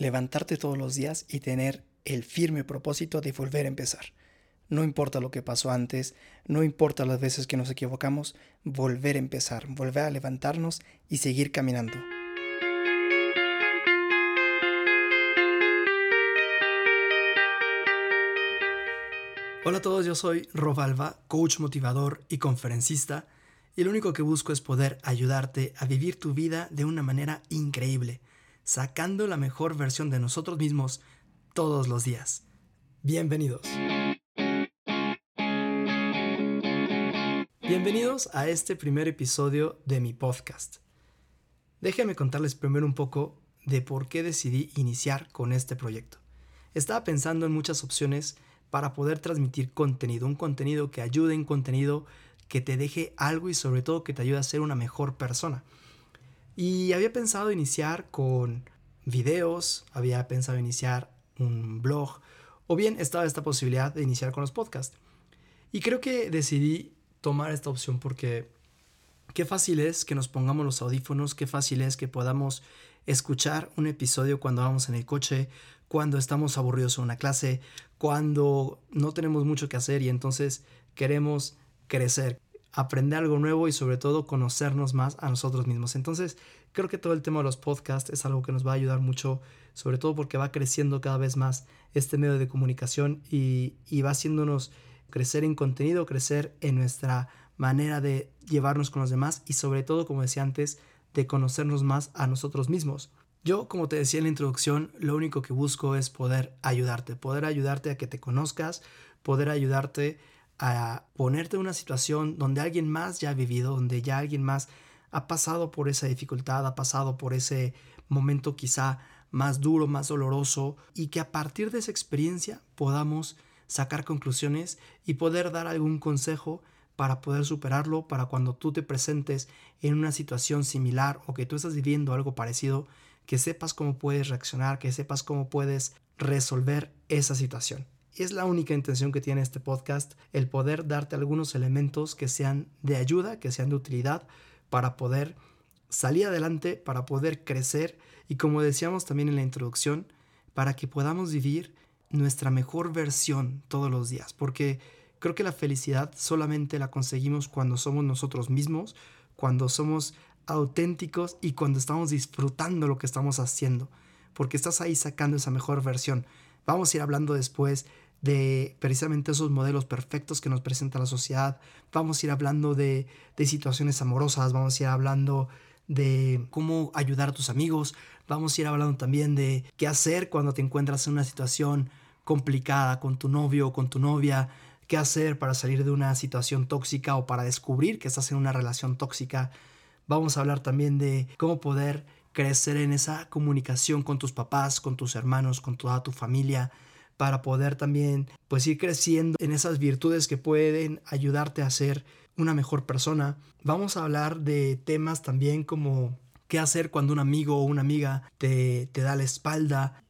levantarte todos los días y tener el firme propósito de volver a empezar. No importa lo que pasó antes, no importa las veces que nos equivocamos, volver a empezar, volver a levantarnos y seguir caminando. Hola a todos, yo soy Robalba, coach motivador y conferencista, y lo único que busco es poder ayudarte a vivir tu vida de una manera increíble, sacando la mejor versión de nosotros mismos todos los días. Bienvenidos. Bienvenidos a este primer episodio de mi podcast. Déjenme contarles primero un poco de por qué decidí iniciar con este proyecto. Estaba pensando en muchas opciones para poder transmitir contenido, un contenido que ayude, un contenido que te deje algo y sobre todo que te ayude a ser una mejor persona. Y había pensado iniciar con videos, había pensado iniciar un blog, o bien estaba esta posibilidad de iniciar con los podcasts. Y creo que decidí tomar esta opción porque qué fácil es que nos pongamos los audífonos, qué fácil es que podamos escuchar un episodio cuando vamos en el coche, cuando estamos aburridos en una clase, cuando no tenemos mucho que hacer y entonces queremos crecer, aprender algo nuevo y sobre todo conocernos más a nosotros mismos. Entonces creo que todo el tema de los podcasts es algo que nos va a ayudar mucho, sobre todo porque va creciendo cada vez más este medio de comunicación y, y va haciéndonos crecer en contenido, crecer en nuestra manera de llevarnos con los demás y sobre todo, como decía antes, de conocernos más a nosotros mismos. Yo, como te decía en la introducción, lo único que busco es poder ayudarte, poder ayudarte a que te conozcas, poder ayudarte a ponerte en una situación donde alguien más ya ha vivido, donde ya alguien más ha pasado por esa dificultad, ha pasado por ese momento quizá más duro, más doloroso, y que a partir de esa experiencia podamos sacar conclusiones y poder dar algún consejo para poder superarlo, para cuando tú te presentes en una situación similar o que tú estás viviendo algo parecido, que sepas cómo puedes reaccionar, que sepas cómo puedes resolver esa situación. Es la única intención que tiene este podcast, el poder darte algunos elementos que sean de ayuda, que sean de utilidad para poder salir adelante, para poder crecer y como decíamos también en la introducción, para que podamos vivir nuestra mejor versión todos los días, porque creo que la felicidad solamente la conseguimos cuando somos nosotros mismos, cuando somos auténticos y cuando estamos disfrutando lo que estamos haciendo, porque estás ahí sacando esa mejor versión. Vamos a ir hablando después de precisamente esos modelos perfectos que nos presenta la sociedad, vamos a ir hablando de, de situaciones amorosas, vamos a ir hablando de cómo ayudar a tus amigos, vamos a ir hablando también de qué hacer cuando te encuentras en una situación complicada con tu novio o con tu novia, qué hacer para salir de una situación tóxica o para descubrir que estás en una relación tóxica. Vamos a hablar también de cómo poder crecer en esa comunicación con tus papás, con tus hermanos, con toda tu familia, para poder también pues ir creciendo en esas virtudes que pueden ayudarte a ser una mejor persona. Vamos a hablar de temas también como qué hacer cuando un amigo o una amiga te, te da la espalda.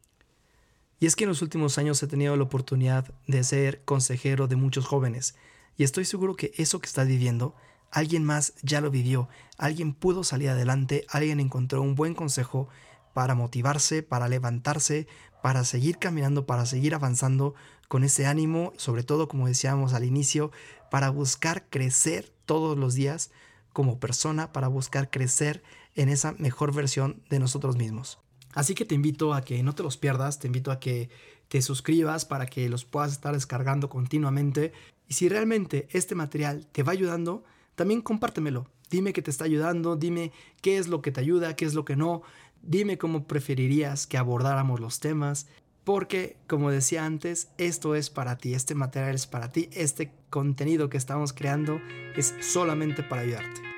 Y es que en los últimos años he tenido la oportunidad de ser consejero de muchos jóvenes y estoy seguro que eso que estás viviendo Alguien más ya lo vivió, alguien pudo salir adelante, alguien encontró un buen consejo para motivarse, para levantarse, para seguir caminando, para seguir avanzando con ese ánimo, sobre todo como decíamos al inicio, para buscar crecer todos los días como persona, para buscar crecer en esa mejor versión de nosotros mismos. Así que te invito a que no te los pierdas, te invito a que te suscribas para que los puedas estar descargando continuamente. Y si realmente este material te va ayudando, también compártemelo. Dime que te está ayudando, dime qué es lo que te ayuda, qué es lo que no, dime cómo preferirías que abordáramos los temas, porque como decía antes, esto es para ti, este material es para ti, este contenido que estamos creando es solamente para ayudarte.